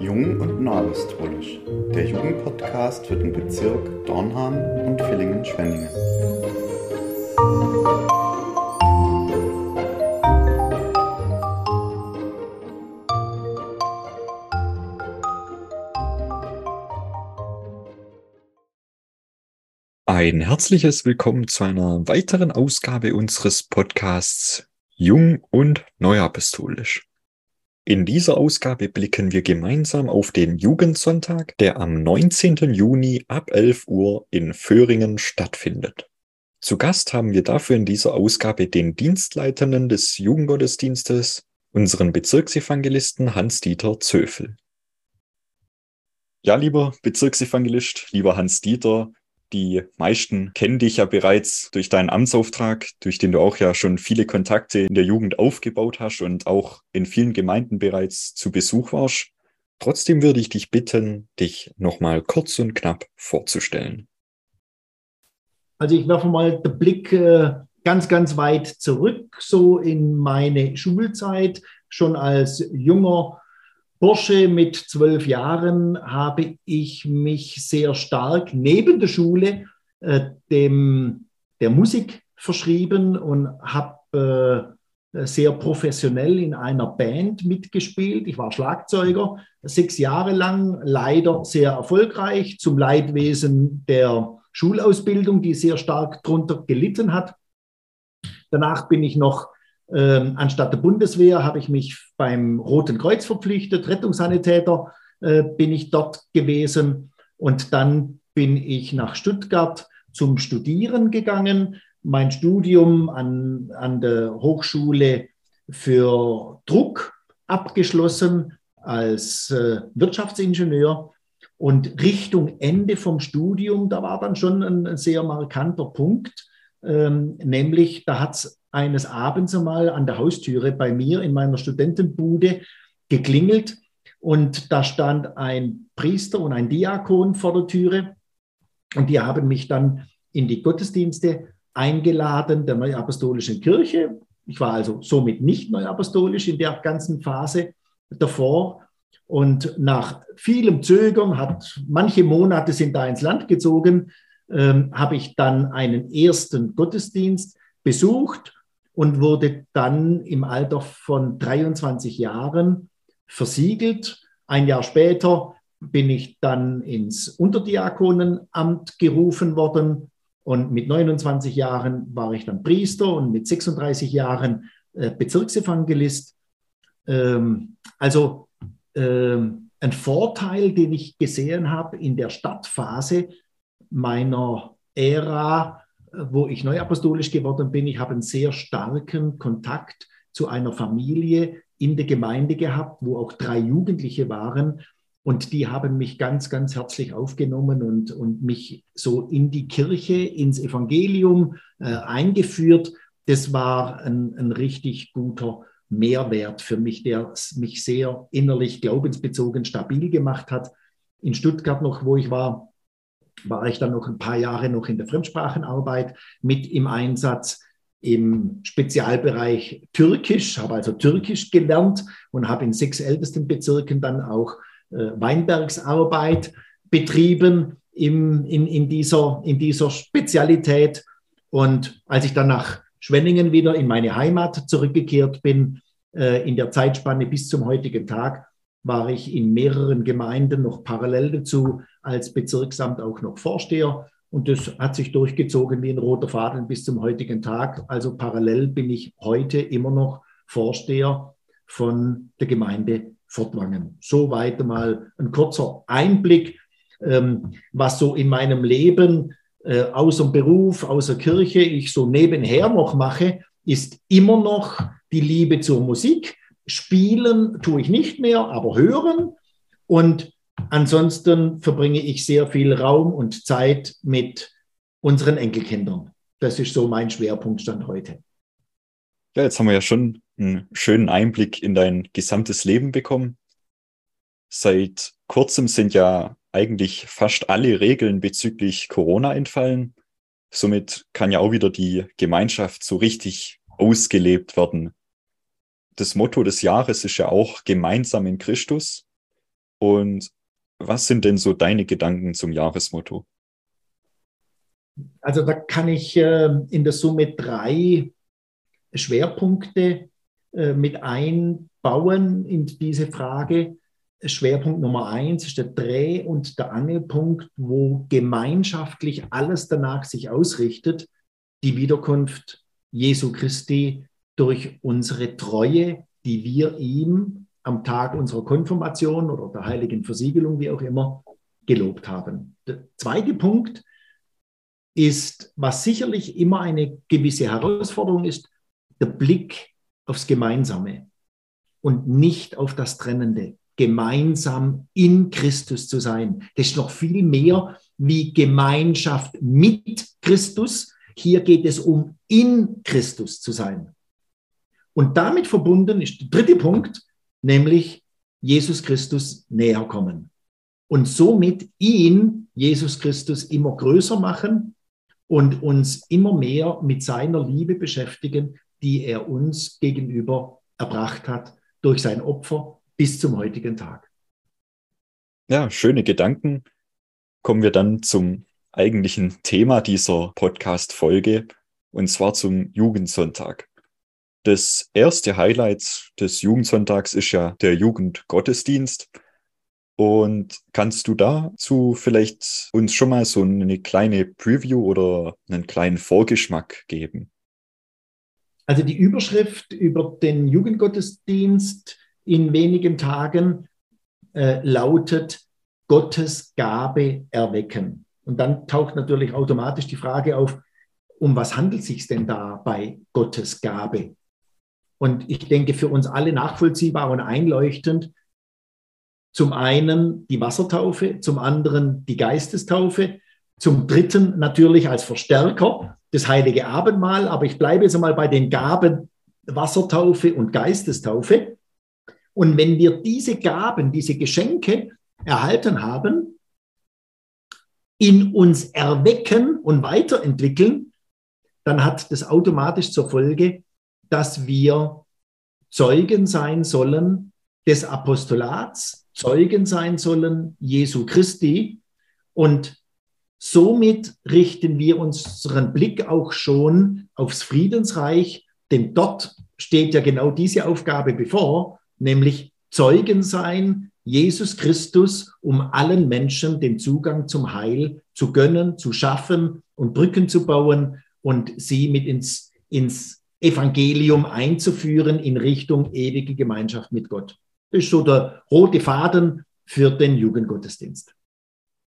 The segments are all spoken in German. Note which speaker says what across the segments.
Speaker 1: Jung und Neuapostolisch, der Jugendpodcast für den Bezirk Dornham und Villingen-Schwenningen.
Speaker 2: Ein herzliches Willkommen zu einer weiteren Ausgabe unseres Podcasts Jung und Neuapostolisch. In dieser Ausgabe blicken wir gemeinsam auf den Jugendsonntag, der am 19. Juni ab 11 Uhr in Föhringen stattfindet. Zu Gast haben wir dafür in dieser Ausgabe den Dienstleitenden des Jugendgottesdienstes, unseren Bezirksevangelisten Hans-Dieter Zöfel. Ja, lieber Bezirksevangelist, lieber Hans-Dieter, die meisten kennen dich ja bereits durch deinen Amtsauftrag, durch den du auch ja schon viele Kontakte in der Jugend aufgebaut hast und auch in vielen Gemeinden bereits zu Besuch warst. Trotzdem würde ich dich bitten, dich nochmal kurz und knapp vorzustellen.
Speaker 3: Also ich werfe mal den Blick äh, ganz, ganz weit zurück, so in meine Schulzeit, schon als junger Bursche mit zwölf Jahren habe ich mich sehr stark neben der Schule äh, dem, der Musik verschrieben und habe äh, sehr professionell in einer Band mitgespielt. Ich war Schlagzeuger, sechs Jahre lang, leider sehr erfolgreich, zum Leidwesen der Schulausbildung, die sehr stark darunter gelitten hat. Danach bin ich noch ähm, anstatt der Bundeswehr habe ich mich beim Roten Kreuz verpflichtet, Rettungssanitäter äh, bin ich dort gewesen und dann bin ich nach Stuttgart zum Studieren gegangen. Mein Studium an, an der Hochschule für Druck abgeschlossen als äh, Wirtschaftsingenieur. Und Richtung Ende vom Studium, da war dann schon ein, ein sehr markanter Punkt, ähm, nämlich da hat es eines Abends einmal an der Haustüre bei mir in meiner Studentenbude geklingelt und da stand ein Priester und ein Diakon vor der Türe und die haben mich dann in die Gottesdienste eingeladen der Neuapostolischen Kirche. Ich war also somit nicht neuapostolisch in der ganzen Phase davor. Und nach vielem Zögern, hat manche Monate sind da ins Land gezogen, ähm, habe ich dann einen ersten Gottesdienst besucht und wurde dann im Alter von 23 Jahren versiegelt. Ein Jahr später bin ich dann ins Unterdiakonenamt gerufen worden und mit 29 Jahren war ich dann Priester und mit 36 Jahren äh, Bezirksevangelist. Ähm, also ähm, ein Vorteil, den ich gesehen habe in der Stadtphase meiner Ära wo ich neuapostolisch geworden bin, ich habe einen sehr starken Kontakt zu einer Familie in der Gemeinde gehabt, wo auch drei Jugendliche waren. Und die haben mich ganz, ganz herzlich aufgenommen und, und mich so in die Kirche, ins Evangelium äh, eingeführt. Das war ein, ein richtig guter Mehrwert für mich, der mich sehr innerlich glaubensbezogen stabil gemacht hat. In Stuttgart noch, wo ich war, war ich dann noch ein paar Jahre noch in der Fremdsprachenarbeit mit im Einsatz im Spezialbereich Türkisch, habe also Türkisch gelernt und habe in sechs ältesten Bezirken dann auch äh, Weinbergsarbeit betrieben im, in, in, dieser, in dieser Spezialität. Und als ich dann nach Schwenningen wieder in meine Heimat zurückgekehrt bin, äh, in der Zeitspanne bis zum heutigen Tag, war ich in mehreren Gemeinden noch parallel dazu als Bezirksamt auch noch Vorsteher. Und das hat sich durchgezogen wie ein roter Faden bis zum heutigen Tag. Also parallel bin ich heute immer noch Vorsteher von der Gemeinde Fortwangen. Soweit mal ein kurzer Einblick, ähm, was so in meinem Leben äh, außer Beruf, außer Kirche ich so nebenher noch mache, ist immer noch die Liebe zur Musik. Spielen tue ich nicht mehr, aber hören. Und Ansonsten verbringe ich sehr viel Raum und Zeit mit unseren Enkelkindern. Das ist so mein Schwerpunktstand heute.
Speaker 2: Ja, jetzt haben wir ja schon einen schönen Einblick in dein gesamtes Leben bekommen. Seit kurzem sind ja eigentlich fast alle Regeln bezüglich Corona entfallen. Somit kann ja auch wieder die Gemeinschaft so richtig ausgelebt werden. das Motto des Jahres ist ja auch gemeinsam in Christus. Und was sind denn so deine Gedanken zum Jahresmotto?
Speaker 3: Also da kann ich äh, in der Summe drei Schwerpunkte äh, mit einbauen in diese Frage. Schwerpunkt Nummer eins ist der Dreh- und der Angelpunkt, wo gemeinschaftlich alles danach sich ausrichtet, die Wiederkunft Jesu Christi durch unsere Treue, die wir ihm am Tag unserer Konfirmation oder der heiligen Versiegelung, wie auch immer, gelobt haben. Der zweite Punkt ist, was sicherlich immer eine gewisse Herausforderung ist, der Blick aufs Gemeinsame und nicht auf das Trennende. Gemeinsam in Christus zu sein. Das ist noch viel mehr wie Gemeinschaft mit Christus. Hier geht es um in Christus zu sein. Und damit verbunden ist der dritte Punkt, nämlich Jesus Christus näher kommen. Und somit ihn, Jesus Christus, immer größer machen und uns immer mehr mit seiner Liebe beschäftigen, die er uns gegenüber erbracht hat durch sein Opfer bis zum heutigen Tag.
Speaker 2: Ja, schöne Gedanken. Kommen wir dann zum eigentlichen Thema dieser Podcast-Folge, und zwar zum Jugendsonntag. Das erste Highlight des Jugendsonntags ist ja der Jugendgottesdienst. Und kannst du dazu vielleicht uns schon mal so eine kleine Preview oder einen kleinen Vorgeschmack geben?
Speaker 3: Also die Überschrift über den Jugendgottesdienst in wenigen Tagen äh, lautet Gottes Gabe erwecken. Und dann taucht natürlich automatisch die Frage auf, um was handelt es sich denn da bei Gottes Gabe? Und ich denke, für uns alle nachvollziehbar und einleuchtend, zum einen die Wassertaufe, zum anderen die Geistestaufe, zum dritten natürlich als Verstärker das heilige Abendmahl, aber ich bleibe jetzt einmal bei den Gaben Wassertaufe und Geistestaufe. Und wenn wir diese Gaben, diese Geschenke erhalten haben, in uns erwecken und weiterentwickeln, dann hat das automatisch zur Folge, dass wir Zeugen sein sollen des Apostolats, Zeugen sein sollen Jesu Christi. Und somit richten wir unseren Blick auch schon aufs Friedensreich, denn dort steht ja genau diese Aufgabe bevor, nämlich Zeugen sein, Jesus Christus, um allen Menschen den Zugang zum Heil zu gönnen, zu schaffen und Brücken zu bauen und sie mit ins, ins Evangelium einzuführen in Richtung ewige Gemeinschaft mit Gott. Das ist so der rote Faden für den Jugendgottesdienst.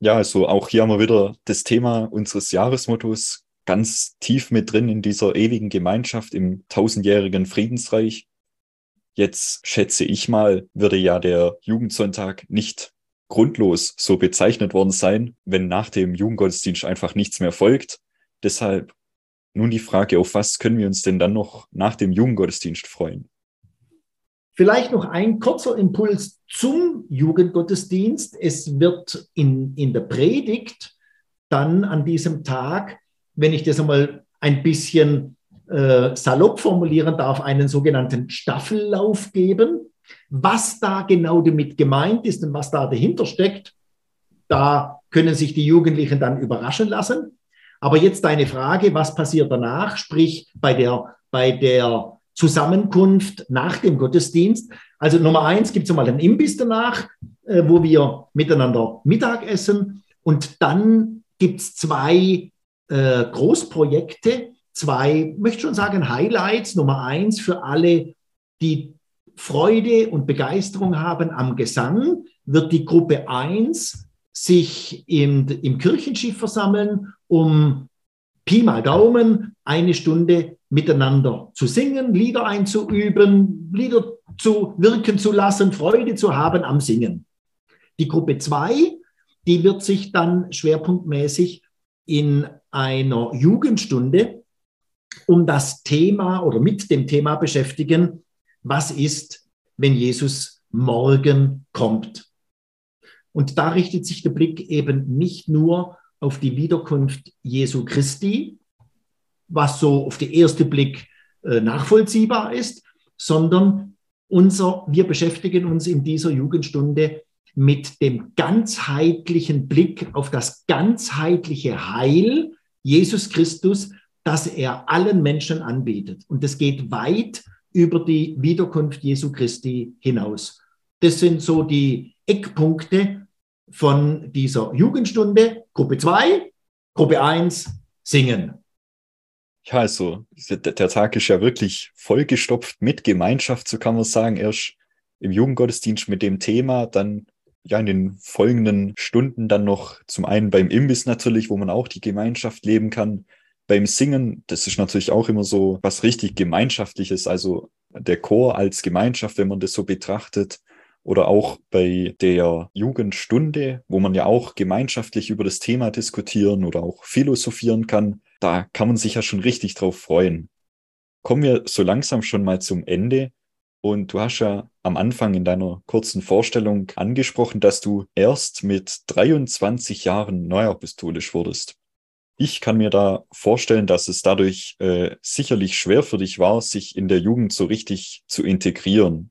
Speaker 2: Ja, also auch hier haben wir wieder das Thema unseres Jahresmottos ganz tief mit drin in dieser ewigen Gemeinschaft im tausendjährigen Friedensreich. Jetzt schätze ich mal, würde ja der Jugendsonntag nicht grundlos so bezeichnet worden sein, wenn nach dem Jugendgottesdienst einfach nichts mehr folgt. Deshalb nun die Frage, auf was können wir uns denn dann noch nach dem Jugendgottesdienst freuen?
Speaker 3: Vielleicht noch ein kurzer Impuls zum Jugendgottesdienst. Es wird in, in der Predigt dann an diesem Tag, wenn ich das einmal ein bisschen äh, salopp formulieren darf, einen sogenannten Staffellauf geben. Was da genau damit gemeint ist und was da dahinter steckt, da können sich die Jugendlichen dann überraschen lassen. Aber jetzt deine Frage, was passiert danach, sprich bei der, bei der Zusammenkunft nach dem Gottesdienst. Also Nummer eins gibt es mal einen Imbiss danach, äh, wo wir miteinander Mittag essen. Und dann gibt es zwei äh, Großprojekte, zwei, möchte schon sagen, Highlights. Nummer eins für alle, die Freude und Begeisterung haben am Gesang, wird die Gruppe eins sich im, im Kirchenschiff versammeln um Pi mal Daumen eine Stunde miteinander zu singen, Lieder einzuüben, Lieder zu wirken zu lassen, Freude zu haben am Singen. Die Gruppe 2, die wird sich dann schwerpunktmäßig in einer Jugendstunde um das Thema oder mit dem Thema beschäftigen, was ist, wenn Jesus morgen kommt. Und da richtet sich der Blick eben nicht nur auf die Wiederkunft Jesu Christi, was so auf den ersten Blick äh, nachvollziehbar ist, sondern unser, wir beschäftigen uns in dieser Jugendstunde mit dem ganzheitlichen Blick auf das ganzheitliche Heil Jesus Christus, das er allen Menschen anbietet. Und das geht weit über die Wiederkunft Jesu Christi hinaus. Das sind so die Eckpunkte von dieser Jugendstunde. Gruppe 2, Gruppe 1, Singen.
Speaker 2: Ja, also der Tag ist ja wirklich vollgestopft mit Gemeinschaft, so kann man sagen. Erst im Jugendgottesdienst mit dem Thema, dann ja in den folgenden Stunden dann noch zum einen beim Imbiss natürlich, wo man auch die Gemeinschaft leben kann. Beim Singen, das ist natürlich auch immer so was richtig Gemeinschaftliches, also der Chor als Gemeinschaft, wenn man das so betrachtet. Oder auch bei der Jugendstunde, wo man ja auch gemeinschaftlich über das Thema diskutieren oder auch philosophieren kann da kann man sich ja schon richtig drauf freuen. Kommen wir so langsam schon mal zum Ende. Und du hast ja am Anfang in deiner kurzen Vorstellung angesprochen, dass du erst mit 23 Jahren neuapostolisch wurdest. Ich kann mir da vorstellen, dass es dadurch äh, sicherlich schwer für dich war, sich in der Jugend so richtig zu integrieren.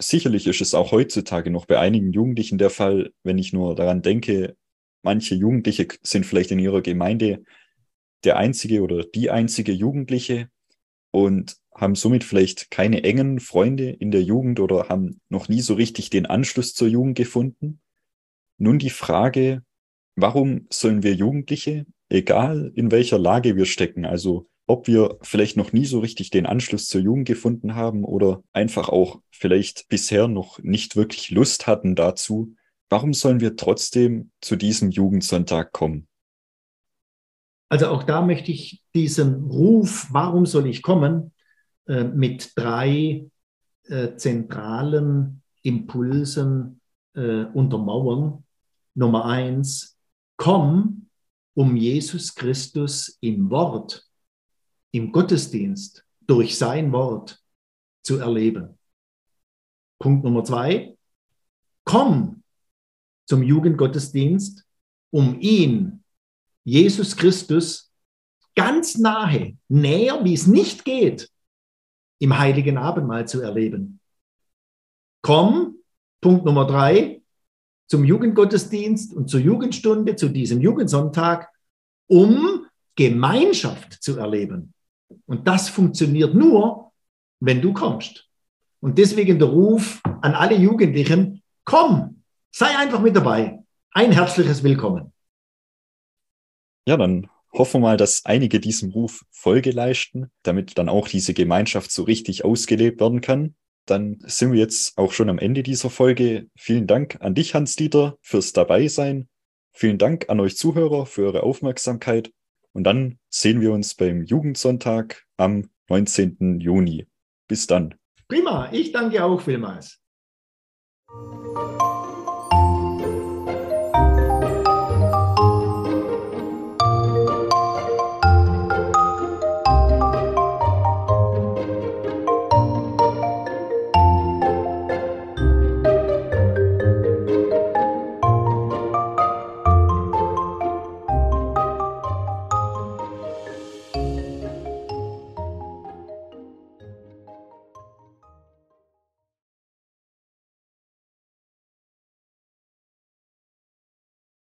Speaker 2: Sicherlich ist es auch heutzutage noch bei einigen Jugendlichen der Fall, wenn ich nur daran denke, manche Jugendliche sind vielleicht in ihrer Gemeinde der einzige oder die einzige Jugendliche und haben somit vielleicht keine engen Freunde in der Jugend oder haben noch nie so richtig den Anschluss zur Jugend gefunden. Nun die Frage, warum sollen wir Jugendliche, egal in welcher Lage wir stecken, also ob wir vielleicht noch nie so richtig den Anschluss zur Jugend gefunden haben oder einfach auch vielleicht bisher noch nicht wirklich Lust hatten dazu, warum sollen wir trotzdem zu diesem Jugendsonntag kommen?
Speaker 3: Also auch da möchte ich diesen Ruf, warum soll ich kommen, äh, mit drei äh, zentralen Impulsen äh, untermauern. Nummer eins, komm, um Jesus Christus im Wort, im Gottesdienst, durch sein Wort zu erleben. Punkt Nummer zwei, komm zum Jugendgottesdienst, um ihn Jesus Christus ganz nahe, näher, wie es nicht geht, im heiligen Abendmahl zu erleben. Komm, Punkt Nummer drei, zum Jugendgottesdienst und zur Jugendstunde, zu diesem Jugendsonntag, um Gemeinschaft zu erleben. Und das funktioniert nur, wenn du kommst. Und deswegen der Ruf an alle Jugendlichen, komm, sei einfach mit dabei. Ein herzliches Willkommen.
Speaker 2: Ja, dann hoffen wir mal, dass einige diesem Ruf Folge leisten, damit dann auch diese Gemeinschaft so richtig ausgelebt werden kann. Dann sind wir jetzt auch schon am Ende dieser Folge. Vielen Dank an dich, Hans-Dieter, fürs Dabeisein. Vielen Dank an euch Zuhörer für eure Aufmerksamkeit. Und dann sehen wir uns beim Jugendsonntag am 19. Juni. Bis dann.
Speaker 3: Prima, ich danke auch vielmals.